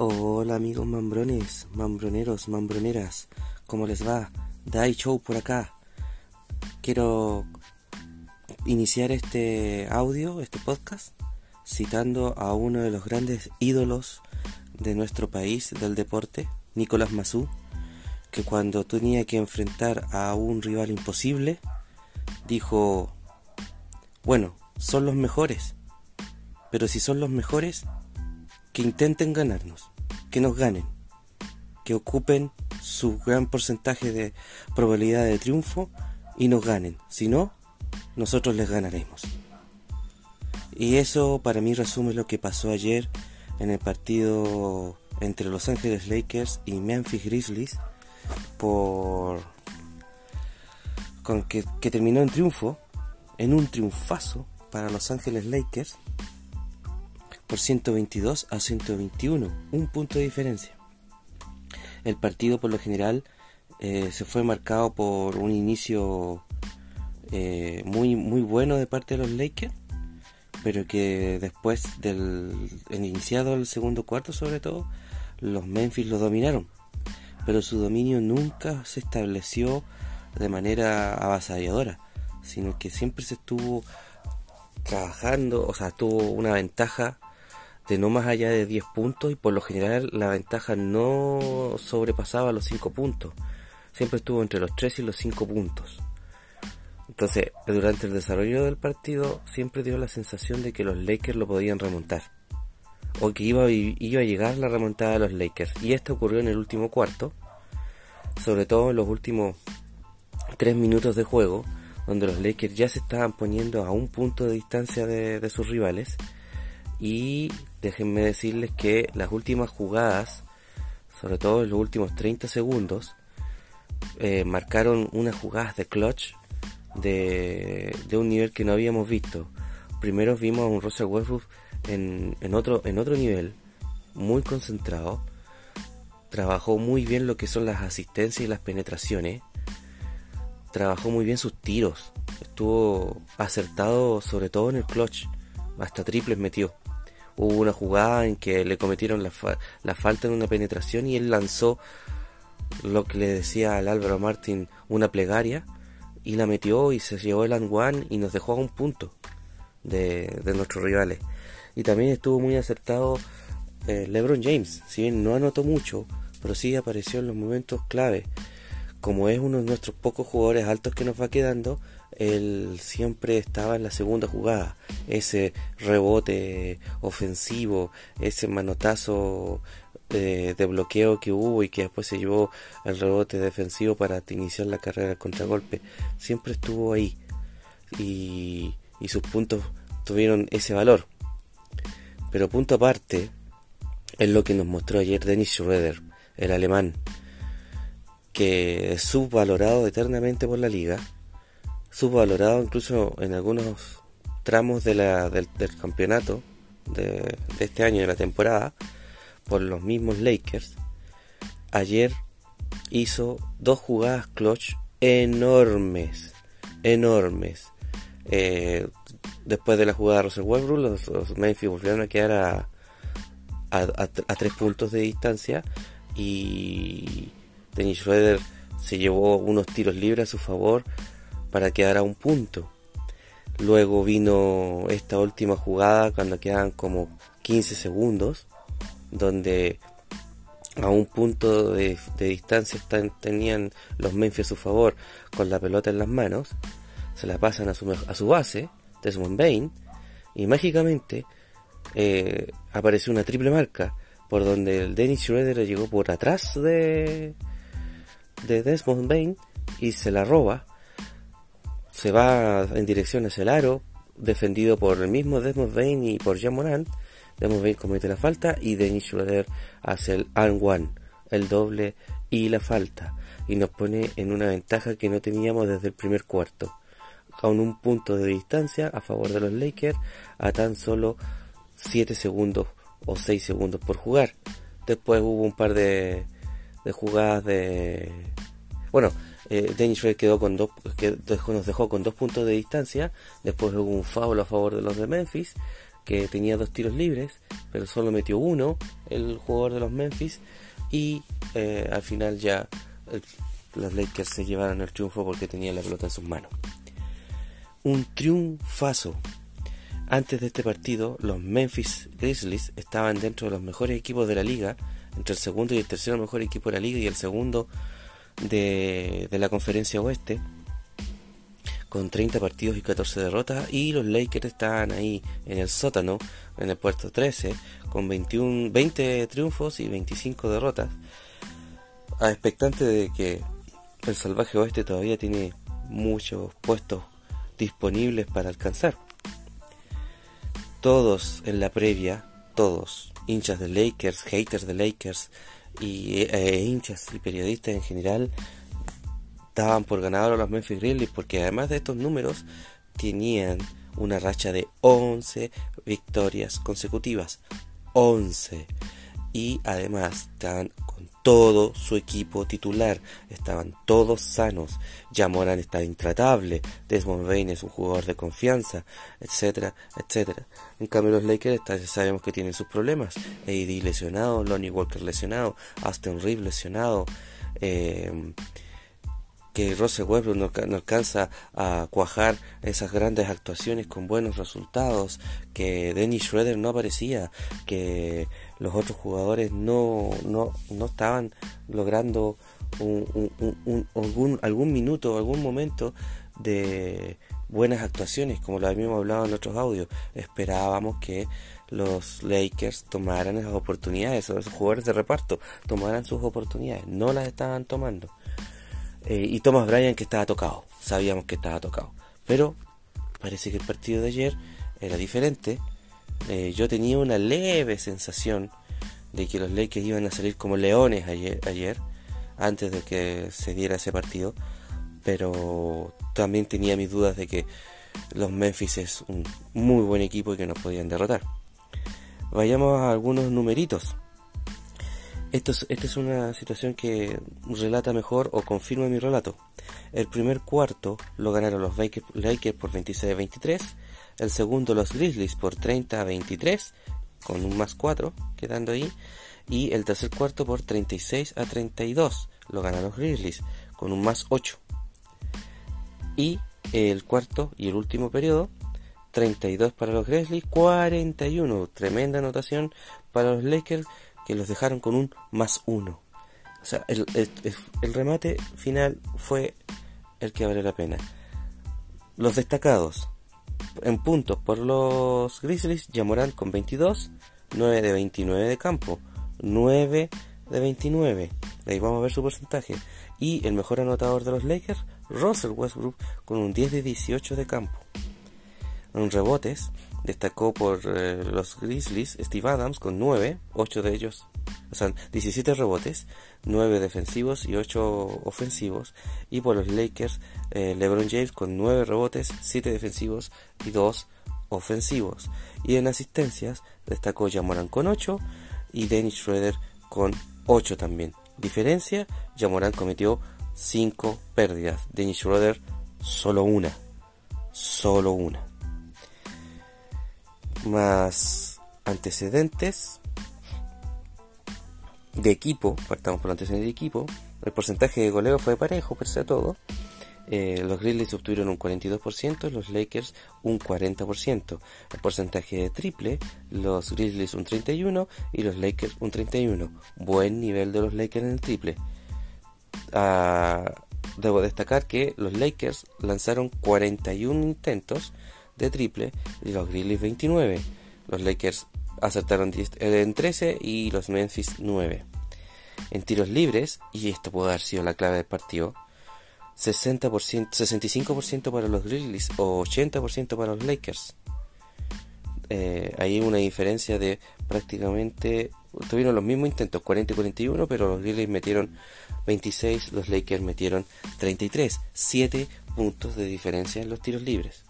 Hola amigos mambrones, mambroneros, mambroneras, ¿cómo les va? Dai Show por acá. Quiero iniciar este audio, este podcast, citando a uno de los grandes ídolos de nuestro país del deporte, Nicolás Mazú, que cuando tenía que enfrentar a un rival imposible, dijo, bueno, son los mejores, pero si son los mejores, que intenten ganarnos, que nos ganen, que ocupen su gran porcentaje de probabilidad de triunfo y nos ganen. Si no, nosotros les ganaremos. Y eso para mí resume lo que pasó ayer en el partido entre Los Ángeles Lakers y Memphis Grizzlies por con que, que terminó en triunfo, en un triunfazo para Los Ángeles Lakers por 122 a 121, un punto de diferencia. El partido por lo general eh, se fue marcado por un inicio eh, muy, muy bueno de parte de los Lakers, pero que después del iniciado el segundo cuarto sobre todo, los Memphis lo dominaron. Pero su dominio nunca se estableció de manera avasalladora, sino que siempre se estuvo trabajando, o sea, tuvo una ventaja de no más allá de 10 puntos y por lo general la ventaja no sobrepasaba los 5 puntos. Siempre estuvo entre los 3 y los 5 puntos. Entonces, durante el desarrollo del partido siempre dio la sensación de que los Lakers lo podían remontar. O que iba, iba a llegar la remontada de los Lakers. Y esto ocurrió en el último cuarto. Sobre todo en los últimos 3 minutos de juego. Donde los Lakers ya se estaban poniendo a un punto de distancia de, de sus rivales y déjenme decirles que las últimas jugadas, sobre todo en los últimos 30 segundos, eh, marcaron unas jugadas de clutch de, un nivel que no habíamos visto. Primero vimos a un Russell Westbrook en, en, otro, en otro nivel, muy concentrado. Trabajó muy bien lo que son las asistencias y las penetraciones. Trabajó muy bien sus tiros. Estuvo acertado sobre todo en el clutch. Hasta triples metió hubo una jugada en que le cometieron la, falta en una penetración y él lanzó lo que le decía al Álvaro Martín una plegaria y la metió y se llevó el one y nos dejó a un punto de, nuestros rivales. Y también estuvo muy acertado eh, LeBron James, si bien no anotó mucho, pero sí apareció en los momentos clave. Como es uno de nuestros pocos jugadores altos que nos va quedando, él siempre estaba en la segunda jugada. Ese rebote ofensivo, ese manotazo eh, de bloqueo que hubo y que después se llevó al rebote defensivo para iniciar la carrera del contragolpe, siempre estuvo ahí. Y, y sus puntos tuvieron ese valor. Pero punto aparte es lo que nos mostró ayer Dennis Schroeder, el alemán, que es subvalorado eternamente por la liga subvalorado incluso en algunos tramos de la, del, campeonato de, este año, de la temporada, por los mismos Lakers. Ayer hizo dos jugadas clutch enormes, enormes. Eh, después de la jugada de Russell Westbrook, los, Memphis volvieron a quedar a, a, tres puntos de distancia y Dennis Schroeder se llevó unos tiros libres a su favor para quedar a un punto. Luego vino esta última jugada cuando quedan como 15 segundos, donde a un punto de, distancia están, tenían los Memphis a su favor con la pelota en las manos, se la pasan a su, a su base, Desmond Bain, y mágicamente eh, apareció una triple marca por donde el Dennis Schroeder llegó por atrás de, de Desmond Bain y se la roba se va en dirección hacia el aro, defendido por el mismo Desmond Bain y por Jean Morant. Desmond Bain comete la falta y Dennis Schroeder hace el and one, el doble y la falta. Y nos pone en una ventaja que no teníamos desde el primer cuarto. Con un punto de distancia a favor de los Lakers a tan solo 7 segundos o 6 segundos por jugar. Después hubo un par de, de jugadas de... Bueno, eh, Dennis quedó con dos, nos dejó con dos puntos de distancia. Después hubo un foul a favor de los de Memphis, que tenía dos tiros libres, pero solo metió uno el jugador de los Memphis y eh, al final ya los Lakers se llevaron el triunfo porque tenían la pelota en sus manos. Un triunfazo. Antes de este partido, los Memphis Grizzlies estaban dentro de los mejores equipos de la liga, entre el segundo y el tercero mejor equipo de la liga y el segundo de, de la conferencia oeste con 30 partidos y 14 derrotas y los Lakers estaban ahí en el sótano, en el puerto 13, con 21, 20 triunfos y 25 derrotas, a expectante de que el salvaje oeste todavía tiene muchos puestos disponibles para alcanzar. Todos en la previa, todos, hinchas de Lakers, haters de Lakers y eh, hinchas y periodistas en general, daban por ganador a los Memphis Grizzlies porque además de estos números tenían una racha de 11 victorias consecutivas. 11. Y además estaban con todo su equipo titular. Estaban todos sanos. Jamoran está intratable. Desmond Bain es un jugador de confianza. Etcétera, etcétera. En cambio los Lakers sabemos que tienen sus problemas. AD lesionado. Lonnie Walker lesionado. Aston Reeves lesionado. Eh, que Russell Westbrook no, alcanza a cuajar esas grandes actuaciones con buenos resultados, que Dennis Schroeder no aparecía, que los otros jugadores no, no, no estaban logrando algún, algún minuto, algún momento de buenas actuaciones, como lo habíamos hablado en otros audios. Esperábamos que los Lakers tomaran esas oportunidades, esos jugadores de reparto tomaran sus oportunidades, no las estaban tomando. Eh, y Thomas Bryan que estaba tocado, sabíamos que estaba tocado. Pero parece que el partido de ayer era diferente. Eh, yo tenía una leve sensación de que los Lakers iban a salir como leones ayer, antes de que se diera ese partido. Pero también tenía mis dudas de que los Memphis es un muy buen equipo y que nos podían derrotar. Vayamos a algunos numeritos. Esto es, esta es una situación que relata mejor o confirma mi relato. El primer cuarto lo ganaron los Lakers por 26 a 23, el segundo los Grizzlies por 30 a 23, con un más 4 quedando ahí, y el tercer cuarto por 36 a 32 lo ganaron los Grizzlies, con un más 8. Y el cuarto y el último periodo 32 para los Grizzlies, 41, tremenda anotación para los Lakers que los dejaron con un más uno. O sea, el, remate final fue el que vale la pena. Los destacados en puntos por los Grizzlies, Yamoran con 22, 9 de 29 de campo, 9 de 29. Ahí vamos a ver su porcentaje. Y el mejor anotador de los Lakers, Russell Westbrook, con un 10 de 18 de campo. En rebotes, Destacó por eh, los Grizzlies Steve Adams con 9, 8 de ellos, o sea, 17 rebotes, 9 defensivos y 8 ofensivos. Y por los Lakers eh, LeBron James con 9 rebotes, 7 defensivos y 2 ofensivos. Y en asistencias destacó Jamoran con 8 y Dennis Schroeder con 8 también. Diferencia, Jamoran cometió 5 pérdidas, Dennis Schroeder solo una. Solo una más antecedentes de equipo, partamos por antecedentes de equipo, el porcentaje de goleo fue parejo, pese a todo. Eh, los Grizzlies obtuvieron un 42%, los Lakers un 40%. El porcentaje de triple, los Grizzlies un 31% y los Lakers un 31%. Buen nivel de los Lakers en el triple. Ah, debo destacar que los Lakers lanzaron 41 intentos de triple y los Grizzlies 29. Los Lakers acertaron eh, en 13 y los Memphis 9. En tiros libres, y esto puede haber sido la clave del partido, 60%, 65% para los Grizzlies o 80% para los Lakers. Eh, hay una diferencia de prácticamente tuvieron los mismos intentos 40 y 41 pero los Grizzlies metieron 26 los Lakers metieron 33 7 puntos de diferencia en los tiros libres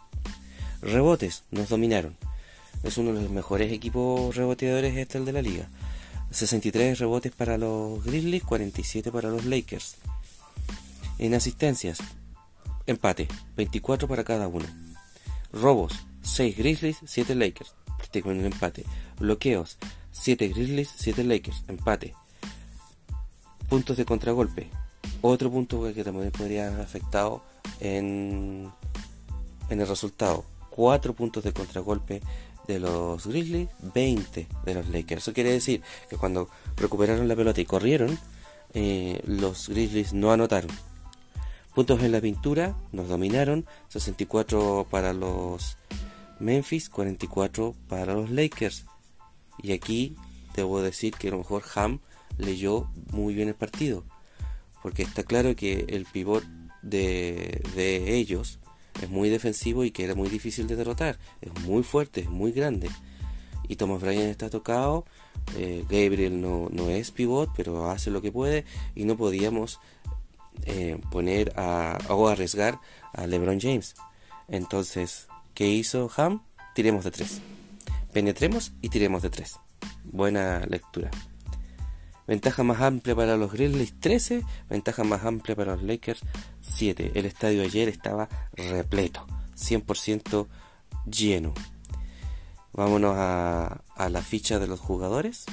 Rebotes, nos dominaron. Es uno de los mejores equipos reboteadores este el de la liga. 63 rebotes para los Grizzlies, 47 para los Lakers. En asistencias, empate, 24 para cada uno. Robos, 6 Grizzlies, 7 Lakers. con un empate. Bloqueos, 7 Grizzlies, 7 Lakers, empate. Puntos de contragolpe, otro punto que también podría haber afectado en, en el resultado. 4 puntos de contragolpe de los Grizzlies, 20 de los Lakers. Eso quiere decir que cuando recuperaron la pelota y corrieron, eh, los Grizzlies no anotaron. Puntos en la pintura, nos dominaron, 64 para los Memphis, 44 para los Lakers. Y aquí debo decir que a lo mejor Ham leyó muy bien el partido, porque está claro que el pivot de, de ellos es muy defensivo y que era muy difícil de derrotar. Es muy fuerte, es muy grande. Y Thomas Bryan está tocado. Eh, Gabriel no, no, es pivot, pero hace lo que puede. Y no podíamos eh, poner a, o arriesgar a LeBron James. Entonces, ¿qué hizo Ham? Tiremos de tres. Penetremos y tiremos de tres. Buena lectura. Ventaja más amplia para los Grizzlies 13, ventaja más amplia para los Lakers 7. El estadio ayer estaba repleto, 100% lleno. Vámonos a, la ficha de los jugadores.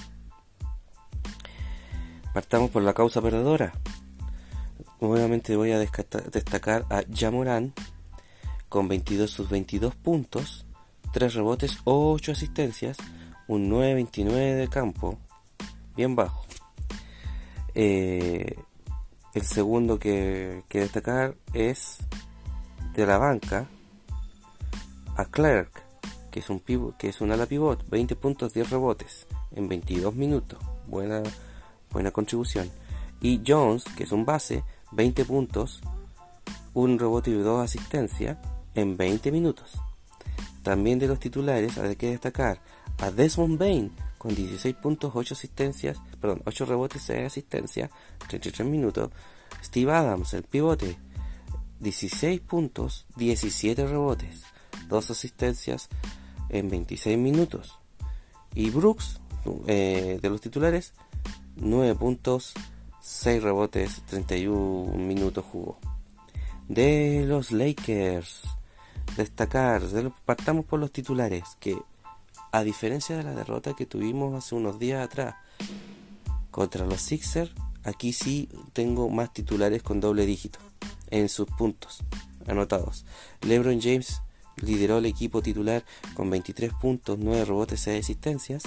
Partamos por la causa perdedora. Obviamente voy a destacar a Jamoran con 22 sus 22 puntos, 3 rebotes, 8 asistencias, un 9-29 de campo, bien bajo. Eh, el segundo que, destacar es de la banca a Clark, que es un pivot, que es un ala pivot, 20 puntos, 10 rebotes en 22 minutos. Buena, buena contribución. Y Jones, que es un base, 20 puntos, un rebote y dos asistencias en 20 minutos. También de los titulares hay que destacar a Desmond Bain con 16 puntos, 8 asistencias, perdón, 8 rebotes, 6 asistencias, 33 minutos. Steve Adams, el pivote, 16 puntos, 17 rebotes, 2 asistencias en 26 minutos. Y Brooks, eh, de los titulares, 9 puntos, 6 rebotes, 31 minutos jugó. De los Lakers, destacar, partamos por los titulares, que a diferencia de la derrota que tuvimos hace unos días atrás contra los Sixers, aquí sí tengo más titulares con doble dígito en sus puntos anotados. LeBron James lideró el equipo titular con 23 puntos, 9 rebotes, 6 asistencias.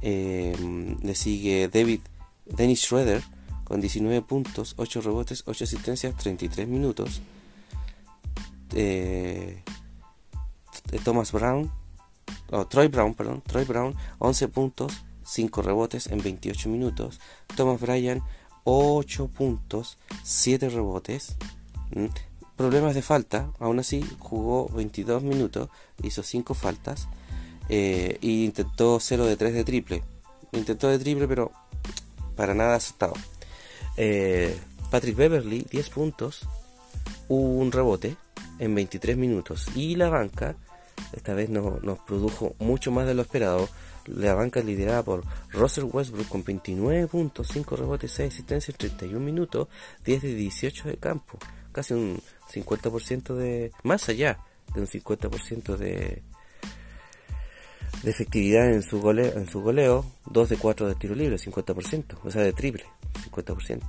Eh, le sigue David Dennis Schroeder con 19 puntos, 8 rebotes, 8 asistencias, 33 minutos. Eh, Thomas Brown Troy Brown, perdón, Troy Brown, 11 puntos, 5 rebotes en 28 minutos. Thomas Bryan, 8 puntos, 7 rebotes. Problemas de falta, aún así jugó 22 minutos, hizo 5 faltas e intentó 0 de 3 de triple. Intentó de triple, pero para nada aceptado. Eh, Patrick Beverly, 10 puntos, un rebote en 23 minutos. Y la banca, esta vez no, nos produjo mucho más de lo esperado. La banca liderada por Russell Westbrook con 29 puntos, 5 rebotes, 6 asistencias en 31 minutos, 10 de 18 de campo. Casi un 50% de... más allá de un 50% de, de efectividad en su, goleo, en su goleo, 2 de 4 de tiro libre, 50%, o sea, de triple, 50%.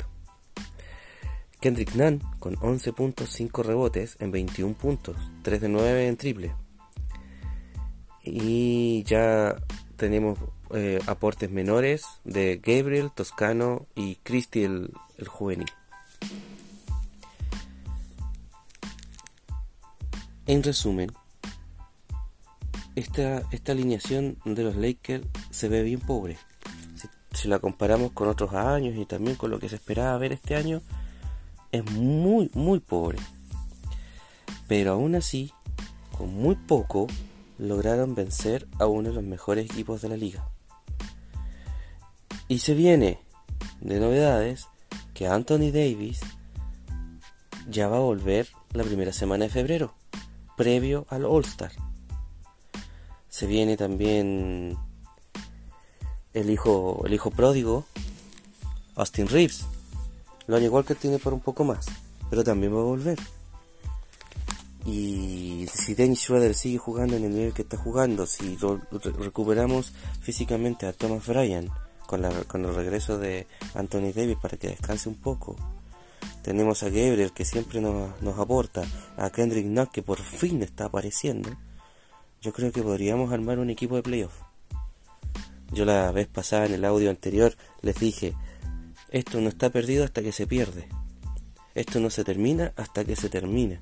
Kendrick Nunn con 11 puntos, 5 rebotes en 21 puntos, 3 de 9 en triple, y ya tenemos eh, aportes menores de Gabriel, Toscano y Cristi el, juvenil. En resumen, esta, esta alineación de los Lakers se ve bien pobre. Si, si, la comparamos con otros años y también con lo que se esperaba ver este año, es muy, muy pobre. Pero aún así, con muy poco, lograron vencer a uno de los mejores equipos de la liga. Y se viene de novedades que Anthony Davis ya va a volver la primera semana de febrero, previo al All Star. Se viene también el hijo, el hijo pródigo, Austin Reeves. Lo igual que tiene por un poco más, pero también va a volver. Y si Dennis Schroeder sigue jugando en el nivel que está jugando, si recuperamos físicamente a Thomas Bryan con, el regreso de Anthony Davis para que descanse un poco, tenemos a Gabriel que siempre nos, aporta, a Kendrick Nunn que por fin está apareciendo, yo creo que podríamos armar un equipo de playoff. Yo la vez pasada en el audio anterior les dije, esto no está perdido hasta que se pierde. Esto no se termina hasta que se termina.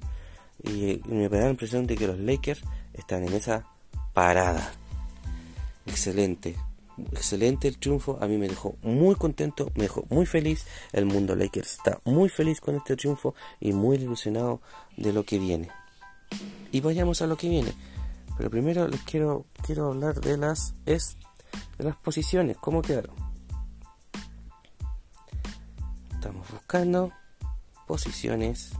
Y me da la impresión de que los Lakers están en esa parada. Excelente. Excelente el triunfo. A mí me dejó muy contento, me dejó muy feliz. El mundo Lakers está muy feliz con este triunfo y muy ilusionado de lo que viene. Y vayamos a lo que viene. Pero primero les quiero, quiero hablar de las, es, de las posiciones, cómo quedaron. Estamos buscando posiciones.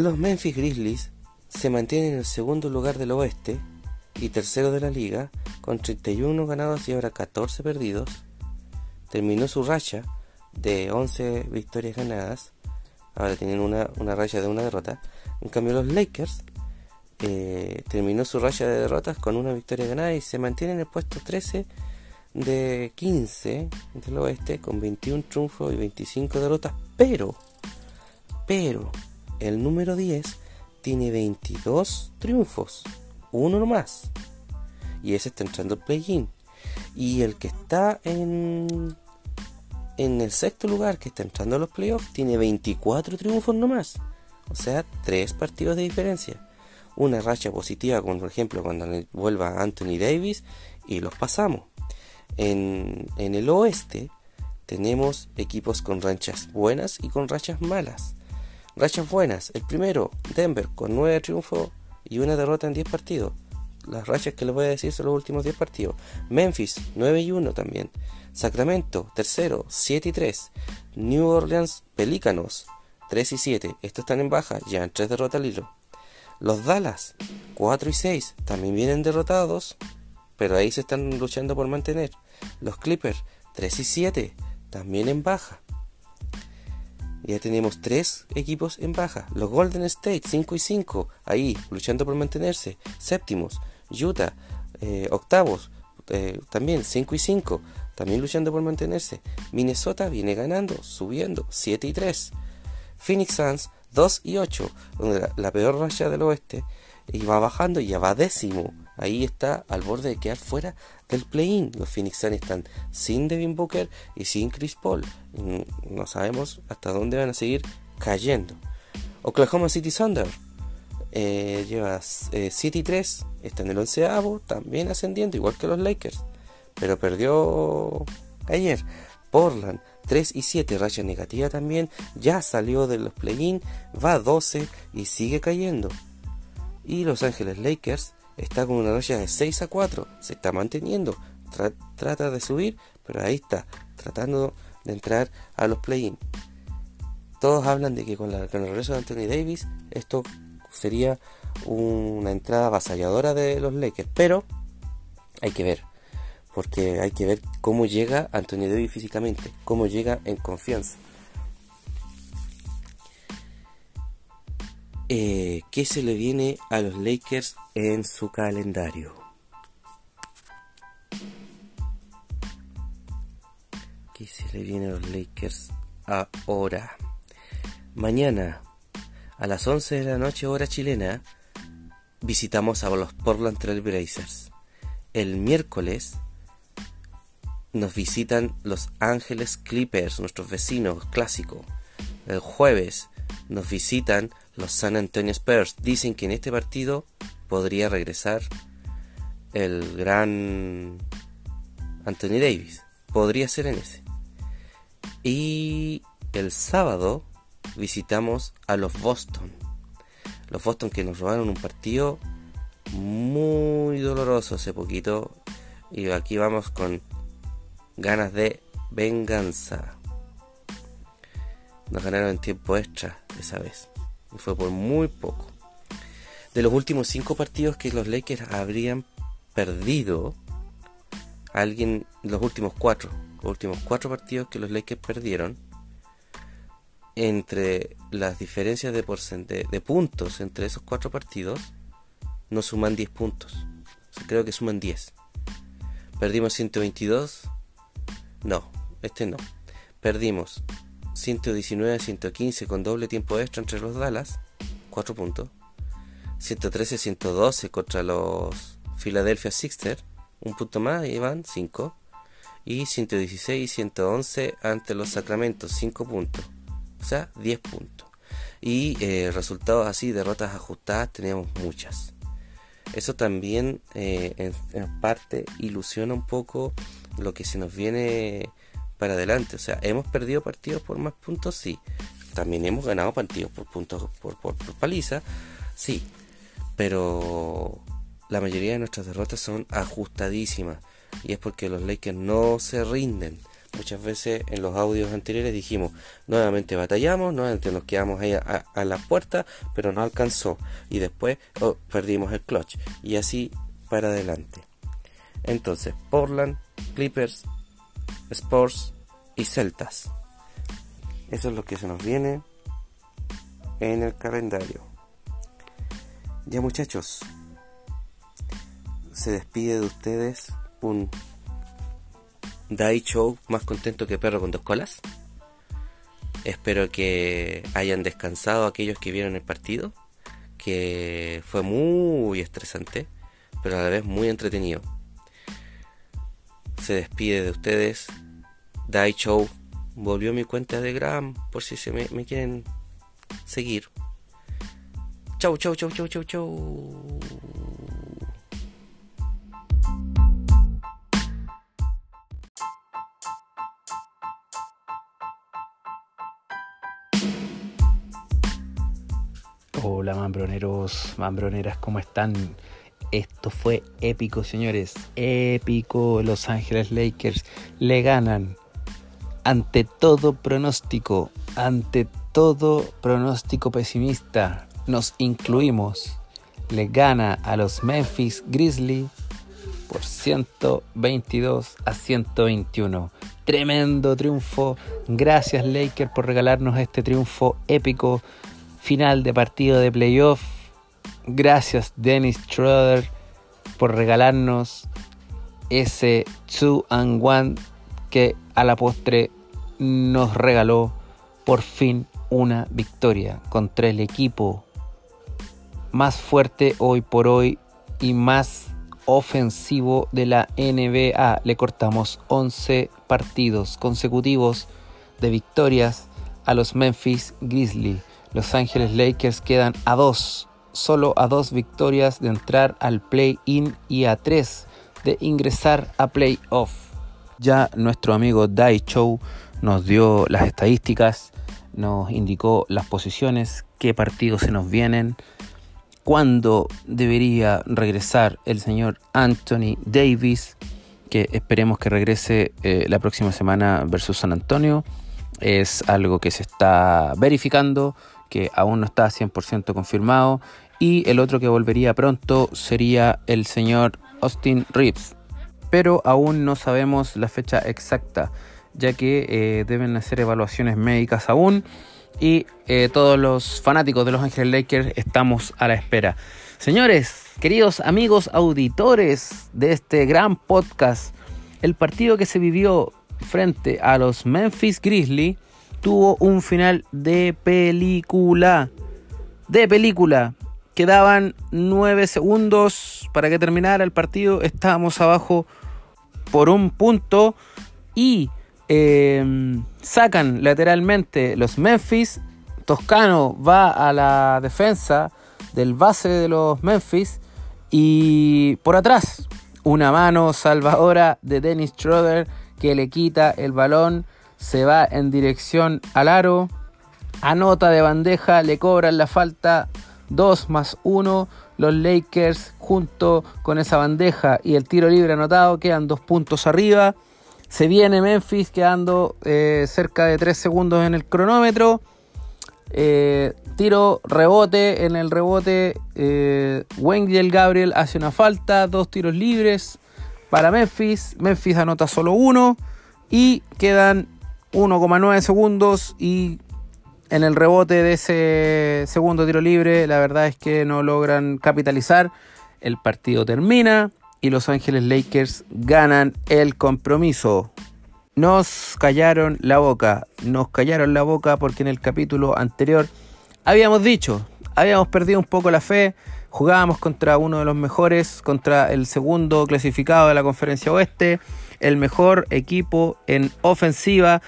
Los Memphis Grizzlies se mantienen en el segundo lugar del oeste y tercero de la liga, con 31 ganados y ahora 14 perdidos. Terminó su racha de 11 victorias ganadas, ahora tienen una, una racha de una derrota. En cambio los Lakers eh, terminó su racha de derrotas con una victoria ganada y se mantiene en el puesto 13 de 15 del oeste con 21 triunfos y 25 derrotas, pero, pero, el número 10 tiene 22 triunfos, uno más, y ese está entrando al play-in. Y el que está en, en el sexto lugar, que está entrando a los playoffs, tiene 24 triunfos nomás, o sea, 3 partidos de diferencia. Una racha positiva, como por ejemplo cuando vuelva Anthony Davis y los pasamos en, el oeste tenemos equipos con rachas buenas y con rachas malas. Rachas buenas, el primero, Denver, con 9 triunfos y una derrota en 10 partidos. Las rachas que les voy a decir son los últimos 10 partidos. Memphis, 9 y 1 también. Sacramento, tercero, 7 y 3. New Orleans, Pelícanos, 3 y 7. Estos están en baja, ya en 3 derrotas al hilo. Los Dallas, 4 y 6, también vienen derrotados, pero ahí se están luchando por mantener. Los Clippers 3 y 7, también en baja. Ya tenemos tres equipos en baja. Los Golden State 5 y 5, ahí luchando por mantenerse. Séptimos, Utah eh, octavos, eh, también 5 y 5, también luchando por mantenerse. Minnesota viene ganando, subiendo 7 y 3. Phoenix Suns 2 y 8, donde la, peor racha del oeste, y va bajando y ya va décimo ahí está al borde de quedar fuera del play-in. Los Phoenix Suns están sin Devin Booker y sin Chris Paul. No sabemos hasta dónde van a seguir cayendo. Oklahoma City Thunder eh, lleva 7 eh, y 3, está en el onceavo, también ascendiendo, igual que los Lakers, pero perdió ayer. Portland 3 y 7, racha negativa también, ya salió de los play-in, va a 12 y sigue cayendo. Y Los Ángeles Lakers está con una raya de 6 a 4, se está manteniendo, trata de subir, pero ahí está, tratando de entrar a los play-in. Todos hablan de que con, el regreso de Anthony Davis esto sería una entrada avasalladora de los Lakers, pero hay que ver, porque hay que ver cómo llega Anthony Davis físicamente, cómo llega en confianza. Eh, ¿Qué se le viene a los Lakers en su calendario? ¿Qué se le viene a los Lakers ahora? Mañana, a las 11 de la noche hora chilena, visitamos a los Portland Trail Blazers. El miércoles nos visitan los Ángeles Clippers, nuestros vecinos clásicos. El jueves nos visitan los San Antonio Spurs. Dicen que en este partido podría regresar el gran Anthony Davis. Podría ser en ese. Y el sábado visitamos a los Boston. Los Boston que nos robaron un partido muy doloroso hace poquito. Y aquí vamos con ganas de venganza. Nos ganaron en tiempo extra esa vez. Fue por muy poco. De los últimos cinco partidos que los Lakers habrían perdido, alguien, los últimos cuatro, los últimos cuatro partidos que los Lakers perdieron, entre las diferencias de, de puntos entre esos cuatro partidos no suman 10 puntos. creo que suman 10. Perdimos 122. No, este no. Perdimos 119 a 115 con doble tiempo extra entre los Dallas, 4 puntos. 113 a 112 contra los Philadelphia Sixers, un punto más y van 5. Y 116 y 111 ante los Sacramento, 5 puntos. O sea, 10 puntos. Y eh, resultados así, derrotas ajustadas, teníamos muchas. Eso también eh, en, parte ilusiona un poco lo que se nos viene para adelante. O sea, hemos perdido partidos por más puntos, sí. También hemos ganado partidos por puntos por, paliza, sí. Pero la mayoría de nuestras derrotas son ajustadísimas. Y es porque los Lakers no se rinden. Muchas veces en los audios anteriores dijimos, nuevamente batallamos, nuevamente nos quedamos ahí a, la puerta, pero no alcanzó. Y después oh, perdimos el clutch. Y así para adelante. Entonces, Portland, Clippers, Sports y Celtas. Eso es lo que se nos viene en el calendario. Ya muchachos, se despide de ustedes un Dai Show más contento que perro con dos colas. Espero que hayan descansado aquellos que vieron el partido, que fue muy estresante, pero a la vez muy entretenido. Se despide de ustedes. Dai Show volvió mi cuenta de Gram por si se me, me quieren seguir. Chau, chau, chau, chau, chau, chau. Hola mambroneros, mambroneras, ¿cómo están? Esto fue épico, señores. Épico. Los Ángeles Lakers le ganan ante todo pronóstico, ante todo pronóstico pesimista. Nos incluimos. Le gana a los Memphis Grizzlies por 122 a 121. Tremendo triunfo. Gracias Lakers por regalarnos este triunfo épico final de partido de playoff. Gracias Dennis Schroeder por regalarnos ese 2 and 1 que a la postre nos regaló por fin una victoria contra el equipo más fuerte hoy por hoy y más ofensivo de la NBA. Le cortamos 11 partidos consecutivos de victorias a los Memphis Grizzlies. Los Ángeles Lakers quedan a dos, solo a dos victorias de entrar al play-in y a tres de ingresar a play-off. Ya nuestro amigo Dai Chow nos dio las estadísticas, nos indicó las posiciones, qué partidos se nos vienen, cuándo debería regresar el señor Anthony Davis, que esperemos que regrese eh, la próxima semana versus San Antonio. Es algo que se está verificando que aún no está 100% confirmado. Y el otro que volvería pronto sería el señor Austin Reeves. Pero aún no sabemos la fecha exacta, ya que eh, deben hacer evaluaciones médicas aún. Y eh, todos los fanáticos de los Ángeles Lakers estamos a la espera. Señores, queridos amigos auditores de este gran podcast, el partido que se vivió frente a los Memphis Grizzlies tuvo un final de película. De película. Quedaban 9 segundos para que terminara el partido. Estábamos abajo por un punto. Y em, sacan lateralmente los Memphis. Toscano va a la defensa del base de los Memphis. Y por atrás, una mano salvadora de Dennis Schroeder que le quita el balón se va en dirección al aro, anota de bandeja, le cobran la falta 2 más 1. Los Lakers junto con esa bandeja y el tiro libre anotado quedan dos puntos arriba. Se viene Memphis quedando eh, cerca de 3 segundos en el cronómetro. Eh, tiro, rebote, en el rebote eh, Wengel Gabriel hace una falta, dos tiros libres para Memphis. Memphis anota solo uno y quedan 1,9 segundos y en el rebote de ese segundo tiro libre, la verdad es que no logran capitalizar. El partido termina y Los Ángeles Lakers ganan el compromiso. Nos callaron la boca, nos callaron la boca porque en el capítulo anterior habíamos dicho, habíamos perdido un poco la fe, jugábamos contra uno de los mejores, contra el segundo clasificado de la conferencia oeste, el mejor equipo en ofensiva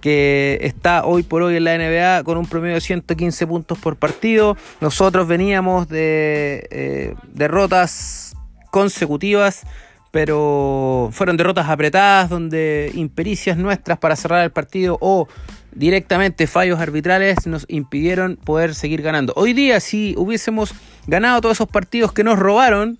que está hoy por hoy en la NBA con un promedio de 115 puntos por partido. Nosotros veníamos de eh, derrotas consecutivas, pero fueron derrotas apretadas donde impericias nuestras para cerrar el partido o directamente fallos arbitrales nos impidieron poder seguir ganando. Hoy día si hubiésemos ganado todos esos partidos que nos robaron,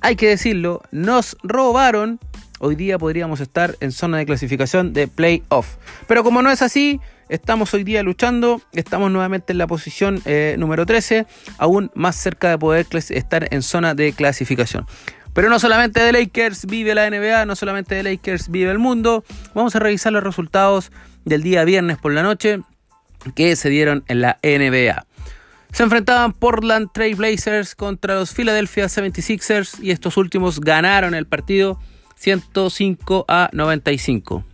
hay que decirlo, nos robaron hoy día podríamos estar en zona de clasificación de playoff. Pero como no es así, estamos hoy día luchando, estamos nuevamente en la posición eh, número 13, aún más cerca de poder estar en zona de clasificación. Pero no solamente de Lakers vive la NBA, no solamente de Lakers vive el mundo. Vamos a revisar los resultados del día viernes por la noche que se dieron en la NBA. Se enfrentaban Portland Trail Blazers contra los Philadelphia 76ers y estos últimos ganaron el partido 105 a 95.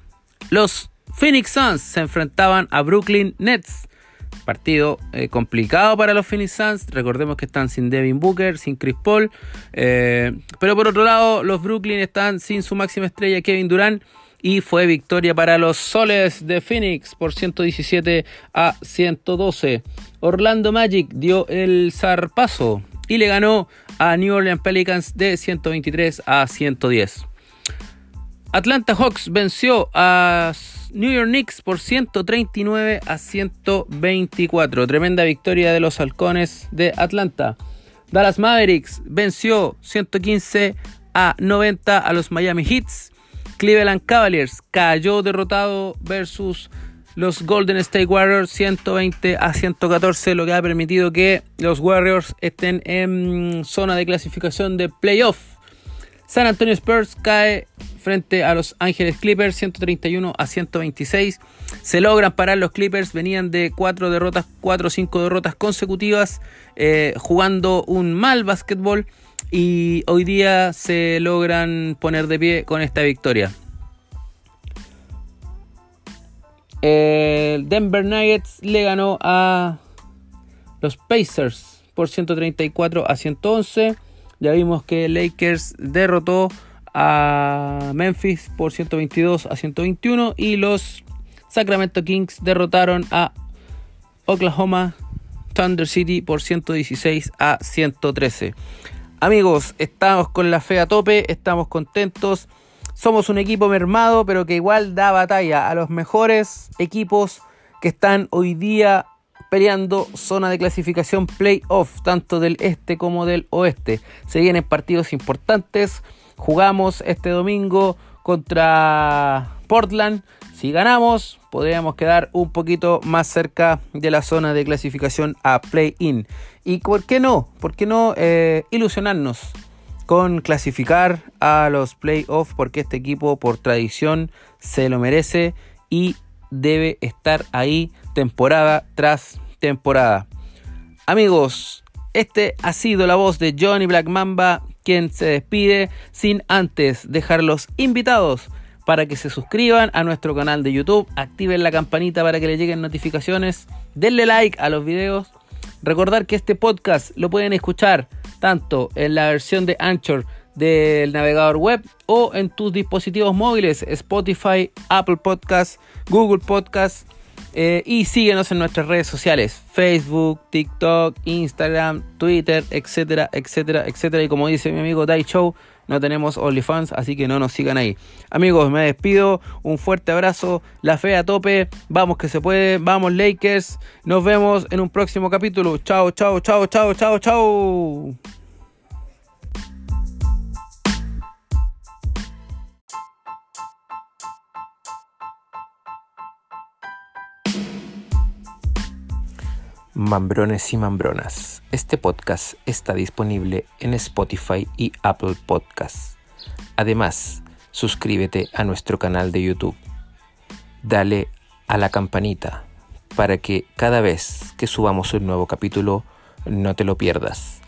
Los Phoenix Suns se enfrentaban a Brooklyn Nets. Partido eh, complicado para los Phoenix Suns. Recordemos que están sin Devin Booker, sin Chris Paul. Eh, pero por otro lado, los Brooklyn están sin su máxima estrella Kevin Durant. Y fue victoria para los Soles de Phoenix por 117 a 112. Orlando Magic dio el zarpazo y le ganó a New Orleans Pelicans de 123 a 110. Atlanta Hawks venció a New York Knicks por 139 a 124. Tremenda victoria de los halcones de Atlanta. Dallas Mavericks venció 115 a 90 a los Miami Heats. Cleveland Cavaliers cayó derrotado versus los Golden State Warriors 120 a 114, lo que ha permitido que los Warriors estén en zona de clasificación de playoff. San Antonio Spurs cae frente a los Ángeles Clippers 131 a 126. Se logran parar los Clippers, venían de 4 derrotas, 4 o 5 derrotas consecutivas, eh, jugando un mal básquetbol y hoy día se logran poner de pie con esta victoria. El Denver Nuggets le ganó a los Pacers por 134 a 111. Ya vimos que Lakers derrotó a Memphis por 122 a 121 y los Sacramento Kings derrotaron a Oklahoma Thunder City por 116 a 113. Amigos, estamos con la fe a tope, estamos contentos. Somos un equipo mermado, pero que igual da batalla a los mejores equipos que están hoy día peleando zona de clasificación playoff, tanto del este como del oeste. Se vienen partidos importantes. Jugamos este domingo contra Portland. Si ganamos, podríamos quedar un poquito más cerca de la zona de clasificación a play-in. Y por qué no, por qué no eh, ilusionarnos con clasificar a los playoffs, porque este equipo por tradición se lo merece y debe estar ahí temporada tras temporada. Amigos, este ha sido la voz de Johnny Black Mamba, quien se despide sin antes dejarlos invitados para que se suscriban a nuestro canal de YouTube, activen la campanita para que le lleguen notificaciones, denle like a los videos. Recordar que este podcast lo pueden escuchar tanto en la versión de Anchor del navegador web o en tus dispositivos móviles, Spotify, Apple Podcasts, Google Podcasts eh, y síguenos en nuestras redes sociales, Facebook, TikTok, Instagram, Twitter, etcétera, etcétera, etcétera. Y como dice mi amigo Dai Show, no tenemos OnlyFans, así que no nos sigan ahí. Amigos, me despido, un fuerte abrazo, la fe a tope, vamos que se puede, vamos Lakers, nos vemos en un próximo capítulo. Chao, chao, chao, chao, chao, chao. Mambrones y Mambronas. Este podcast está disponible en Spotify y Apple Podcasts. Además, suscríbete a nuestro canal de YouTube. Dale a la campanita para que cada vez que subamos un nuevo capítulo no te lo pierdas.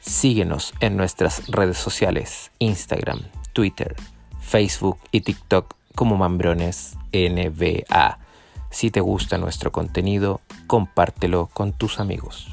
Síguenos en nuestras redes sociales, Instagram, Twitter, Facebook y TikTok como Mambrones NBA. Si te gusta nuestro contenido, compártelo con tus amigos.